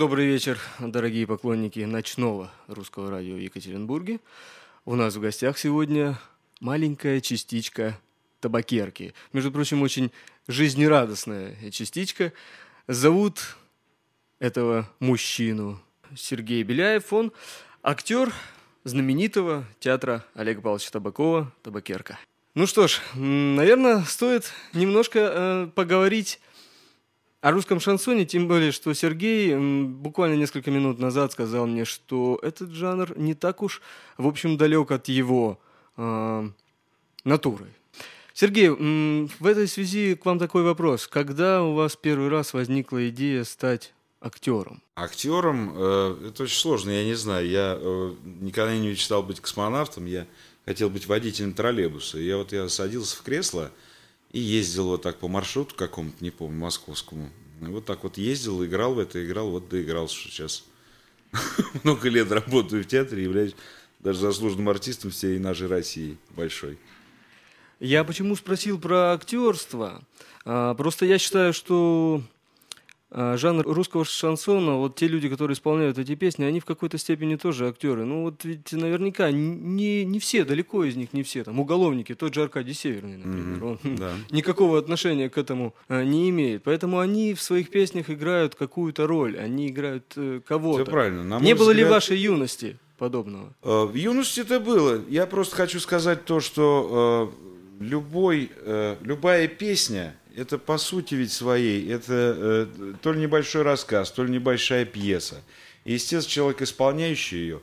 Добрый вечер, дорогие поклонники ночного русского радио в Екатеринбурге. У нас в гостях сегодня маленькая частичка табакерки. Между прочим, очень жизнерадостная частичка. Зовут этого мужчину Сергей Беляев. Он актер знаменитого театра Олега Павловича Табакова «Табакерка». Ну что ж, наверное, стоит немножко э, поговорить о русском шансоне, тем более, что Сергей буквально несколько минут назад сказал мне, что этот жанр не так уж, в общем, далек от его э, натуры. Сергей, в этой связи к вам такой вопрос. Когда у вас первый раз возникла идея стать актером? Актером э, это очень сложно, я не знаю. Я э, никогда не мечтал быть космонавтом, я хотел быть водителем троллейбуса. Я вот я садился в кресло, и ездил вот так по маршруту какому-то, не помню, московскому. Вот так вот ездил, играл в это, играл, вот доигрался, что сейчас много лет работаю в театре, являюсь даже заслуженным артистом всей нашей России большой. Я почему спросил про актерство? А, просто я считаю, что жанр русского шансона, вот те люди, которые исполняют эти песни, они в какой-то степени тоже актеры. Ну вот ведь наверняка не, не все, далеко из них не все. Там уголовники, тот же Аркадий Северный, например, mm-hmm. он да. никакого отношения к этому а, не имеет. Поэтому они в своих песнях играют какую-то роль, они играют э, кого-то. Все правильно. На не было взгляд... ли вашей юности подобного? Э, в юности это было. Я просто хочу сказать то, что любой, э, любая песня это по сути ведь своей, это э, то ли небольшой рассказ, то ли небольшая пьеса. И, естественно, человек, исполняющий ее,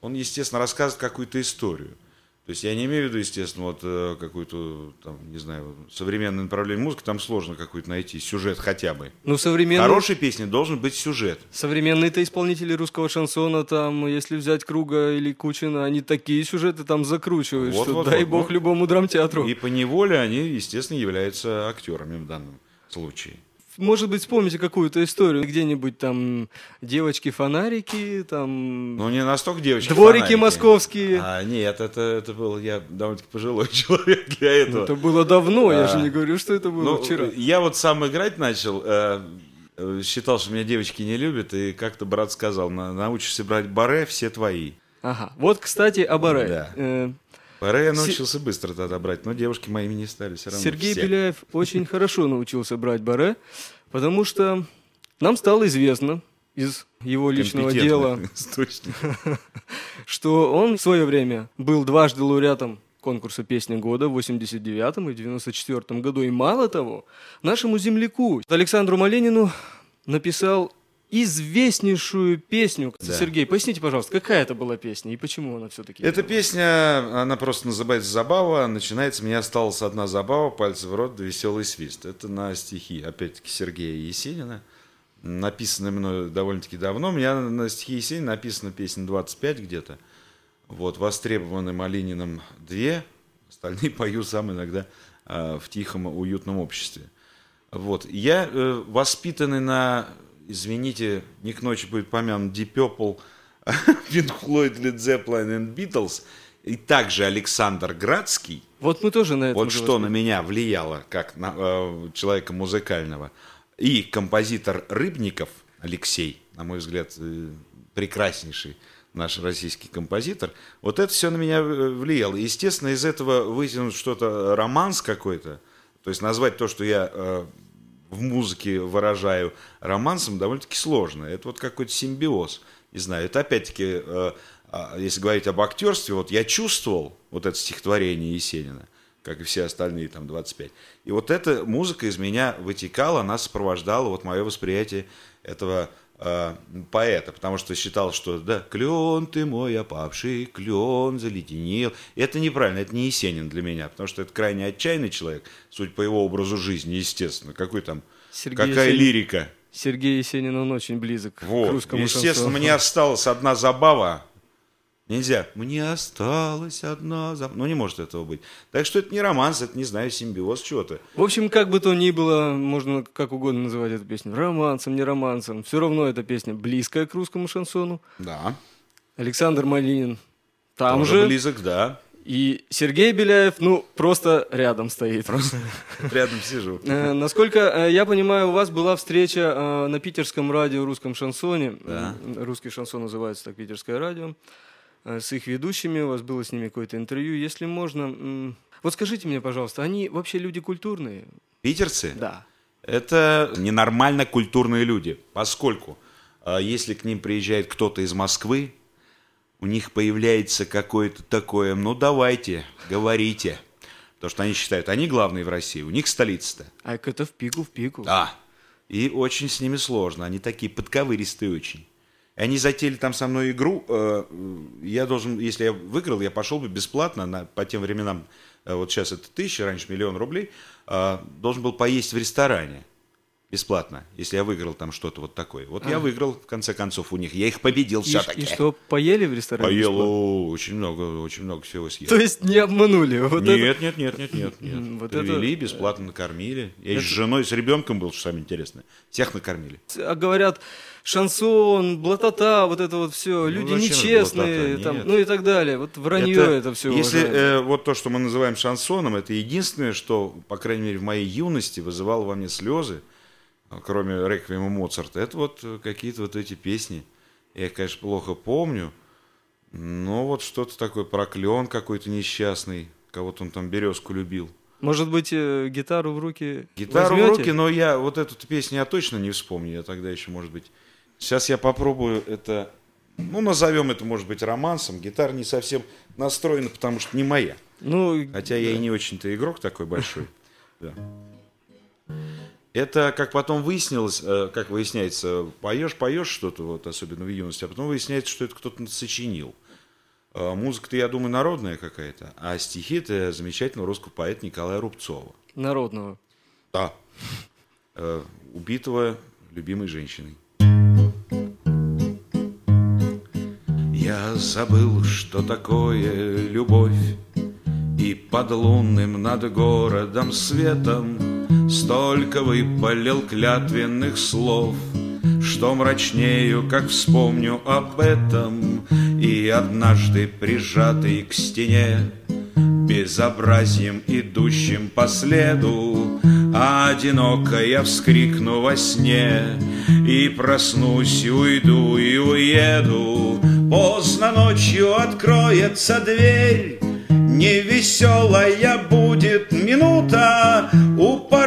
он, естественно, рассказывает какую-то историю. То есть я не имею в виду, естественно, вот э, какую-то, там, не знаю, современное направление музыки, там сложно какой-то найти сюжет хотя бы. Ну, современный... Хорошей песни должен быть сюжет. Современные-то исполнители русского шансона, там, если взять Круга или Кучина, они такие сюжеты там закручивают, вот, что вот, дай вот, бог вот. любому драмтеатру. И по неволе они, естественно, являются актерами в данном случае может быть, вспомните какую-то историю, где-нибудь там девочки-фонарики, там... Ну, не настолько девочки Дворики московские. А, нет, это, это был, я довольно-таки пожилой человек для этого. Ну, это было давно, а, я же не говорю, что это было ну, вчера. Я вот сам играть начал, э, считал, что меня девочки не любят, и как-то брат сказал, научишься брать баре, все твои. Ага, вот, кстати, о баре. Да. Пора я научился С... быстро тогда брать, но девушки моими не стали все равно. Сергей все. Беляев очень хорошо научился брать баре, потому что нам стало известно из его личного дела, что он в свое время был дважды лауреатом конкурса «Песня года» в 89 и в 94 году. И мало того, нашему земляку Александру Маленину написал известнейшую песню. Да. Сергей, поясните, пожалуйста, какая это была песня и почему она все-таки? Эта песня, она просто называется «Забава». Начинается «Мне осталась одна забава, пальцы в рот, да веселый свист». Это на стихи, опять-таки, Сергея Есенина. Написано мною довольно-таки давно. У меня на стихи Есенина написана песня 25 где-то. Вот, востребованы Малининым две, остальные пою сам иногда э, в тихом, уютном обществе. Вот. Я э, воспитанный на извините, не к ночи будет помянут Deep Purple, Pink Floyd, Led Zeppelin и Beatles, и также Александр Градский. Вот мы тоже на это. Вот что на меня влияло, как на э, человека музыкального. И композитор Рыбников Алексей, на мой взгляд, э, прекраснейший наш российский композитор. Вот это все на меня э, влияло. Естественно, из этого вытянуть что-то романс какой-то, то есть назвать то, что я э, в музыке выражаю романсом, довольно-таки сложно. Это вот какой-то симбиоз. Не знаю, это опять-таки, э, а, если говорить об актерстве, вот я чувствовал вот это стихотворение Есенина, как и все остальные, там, 25. И вот эта музыка из меня вытекала, она сопровождала вот мое восприятие этого э, поэта, потому что считал, что да, клен ты мой опавший, клен заледенел. И это неправильно, это не Есенин для меня, потому что это крайне отчаянный человек, суть по его образу жизни, естественно. Какой там, Сергей какая Есенин, лирика. Сергей Есенин, он очень близок вот. к русскому Естественно, шансону. мне осталась одна забава, Нельзя. Мне осталась одна забава. Ну, не может этого быть. Так что это не романс, это, не знаю, симбиоз чего-то. В общем, как бы то ни было, можно как угодно называть эту песню. Романсом, не романсом. Все равно эта песня близкая к русскому шансону. Да. Александр Малинин там Тоже же. близок, да. И Сергей Беляев, ну, просто рядом стоит. Просто рядом сижу. Э, Насколько э, я понимаю, у вас была встреча э, на питерском радио «Русском шансоне». Да. Русский шансон называется так, питерское радио. Э, С их ведущими, у вас было с ними какое-то интервью. Если можно, вот скажите мне, пожалуйста, они вообще люди культурные? Питерцы? Да. Это ненормально культурные люди, поскольку а, если к ним приезжает кто-то из Москвы, у них появляется какое-то такое, ну давайте, говорите. Потому что они считают, они главные в России, у них столица-то. А это в пику, в пику. Да. И очень с ними сложно. Они такие подковыристые очень. И они затеяли там со мной игру. э, Я должен, если я выиграл, я пошел бы бесплатно на, по тем временам. э, Вот сейчас это тысяча, раньше миллион рублей. э, Должен был поесть в ресторане. Бесплатно, если я выиграл там что-то вот такое. Вот я выиграл, в конце концов, у них. Я их победил все-таки. и что, поели в ресторане? Поел, о, очень много, очень много всего съел. То есть не обманули? Вот это- Нет, нет, нет, нет, нет, нет. М, вот Привели, это- бесплатно накормили. Я и с женой, с ребенком был, что самое интересное. Всех накормили. А говорят, шансон, блатота, вот это вот все, люди зачем это нечестные, там, Нет. ну и так далее. Вот вранье это, все. Если э, вот то, что мы называем шансоном, это единственное, что, по крайней мере, в моей юности вызывало во мне слезы, а, кроме реквиема Моцарта, это вот э, какие-то вот эти песни. Я конечно, плохо помню, но вот что-то такое, проклен какой-то несчастный, кого-то он там березку любил. Может быть, э, гитару в руки Гитару возьмете? в руки, но я вот эту песню я точно не вспомню. Я тогда еще, может быть... Сейчас я попробую это... Ну, назовем это, может быть, романсом. Гитара не совсем настроена, потому что не моя. Ну, Хотя я и не очень-то игрок такой большой. Да. Это, как потом выяснилось, э, как выясняется, поешь, поешь что-то, вот, особенно в юности, а потом выясняется, что это кто-то сочинил. Э, Музыка-то, я думаю, народная какая-то, а стихи это замечательного русского поэта Николая Рубцова. народного. Да. Э, убитого любимой женщиной. Я забыл, что такое любовь, И под лунным над городом светом Столько выпалил клятвенных слов, Что мрачнею, как вспомню об этом, И однажды прижатый к стене Безобразием, идущим по следу А одиноко я вскрикну во сне И проснусь, и уйду, и уеду. Поздно ночью откроется дверь Невеселая будет минута У порога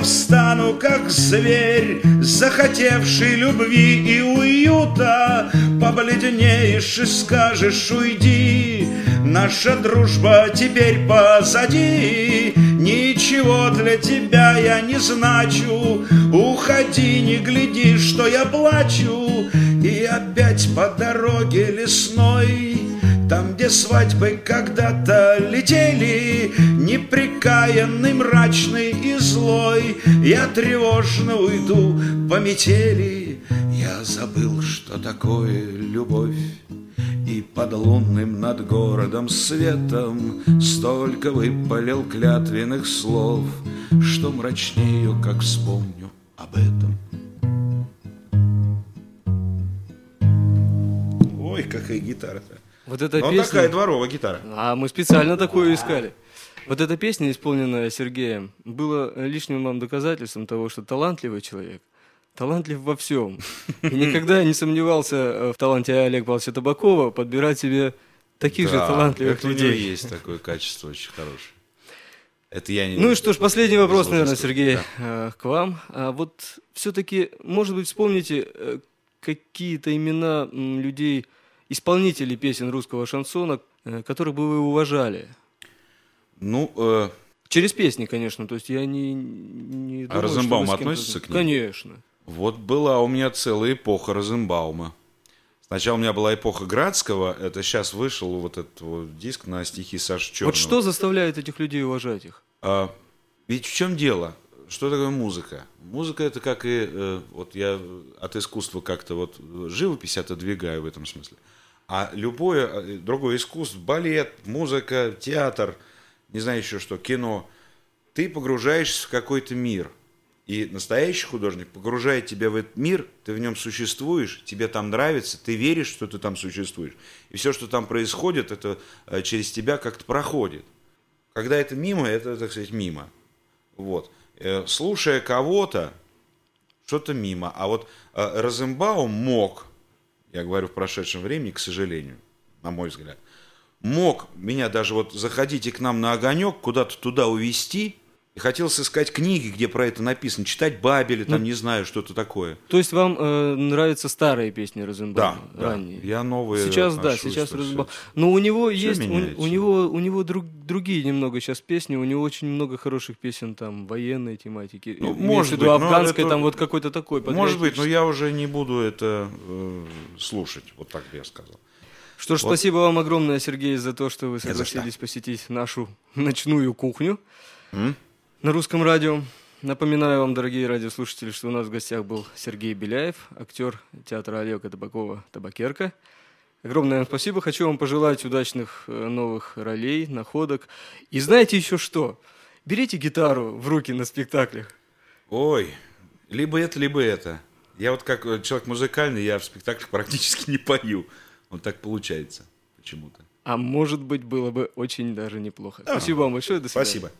я встану, как зверь Захотевший любви и уюта. Побледнеешь и скажешь уйди Наша дружба теперь позади. Ничего для тебя я не значу. Уходи, не гляди, что я плачу И опять по дороге лесной там, где свадьбы когда-то летели, Непрекаянный, мрачный и злой, Я тревожно уйду по метели. Я забыл, что такое любовь, И под лунным над городом светом Столько выпалил клятвенных слов, Что мрачнею, как вспомню об этом. Ой, какая гитара-то. Вот эта Ну, песня... такая дворовая гитара. А мы специально такую искали. Вот эта песня, исполненная Сергеем, была лишним вам доказательством того, что талантливый человек, талантлив во всем. И никогда не сомневался э, в таланте Олега Павловича Табакова подбирать себе таких же Да, талантливых это у людей. есть такое качество очень хорошее. Это я не... Ну и что ж, последний вопрос, наверное. Сергей, Да. э, к вам. А вот все-таки, может быть, вспомните э, какие-то имена людей, исполнителей песен русского шансона, которых бы вы уважали? Ну, э, Через песни, конечно, то есть я не, не думаю, Розенбаум что относится к ним? Конечно. вот была у меня целая эпоха Розенбаума. Сначала у меня была эпоха Градского, это сейчас вышел вот этот вот диск на стихи Саши Черного. Вот что заставляет этих людей уважать их? А, ведь в чем дело? Что такое музыка? Музыка это как и э, вот я от искусства как-то вот живопись отодвигаю в этом смысле. А любое э, другое искусство, балет, музыка, театр, не знаю еще что, кино, ты погружаешься в какой-то мир. И настоящий художник погружает тебя в этот мир, ты в нем существуешь, тебе там нравится, ты веришь, что ты там существуешь. И все, что там происходит, это э, через тебя как-то проходит. Когда это мимо, это, так сказать, мимо. Вот. Э, слушая кого-то, что-то мимо. А вот э, Розенбаум мог, я говорю в прошедшем времени, к сожалению, на мой взгляд, мог меня даже вот заходите к нам на огонек, куда-то туда увести – и хотел сыскать книги, где про это написано, читать Бабеля, там, ну, не знаю, что-то такое. То есть вам э, нравятся старые песни Розенбаума? Да, ранние? да. Я новые Сейчас, да, сейчас Розенбаум. Но у него все есть, у, у него, у него друг, другие немного сейчас песни, у него очень много хороших песен там военной тематики. Ну, может быть, афганской, там вот какой-то такой. Может быть, но я уже не буду это э, слушать, вот так бы я сказал. Что ж, вот. спасибо вам огромное, Сергей, за то, что вы согласились посетить нашу ночную кухню. М? на русском радио. Напоминаю вам, дорогие радиослушатели, что у нас в гостях был Сергей Беляев, актер театра Олега Табакова «Табакерка». Огромное вам спасибо. Хочу вам пожелать удачных э, новых ролей, находок. И знаете еще что? Берите гитару в руки на спектаклях. Ой, либо это, либо это. Я вот как э, человек музыкальный, я в спектаклях практически не пою. Вот так получается почему-то. А может быть, было бы очень даже неплохо. А, Спасибо вам большое. До свидания. Спасибо.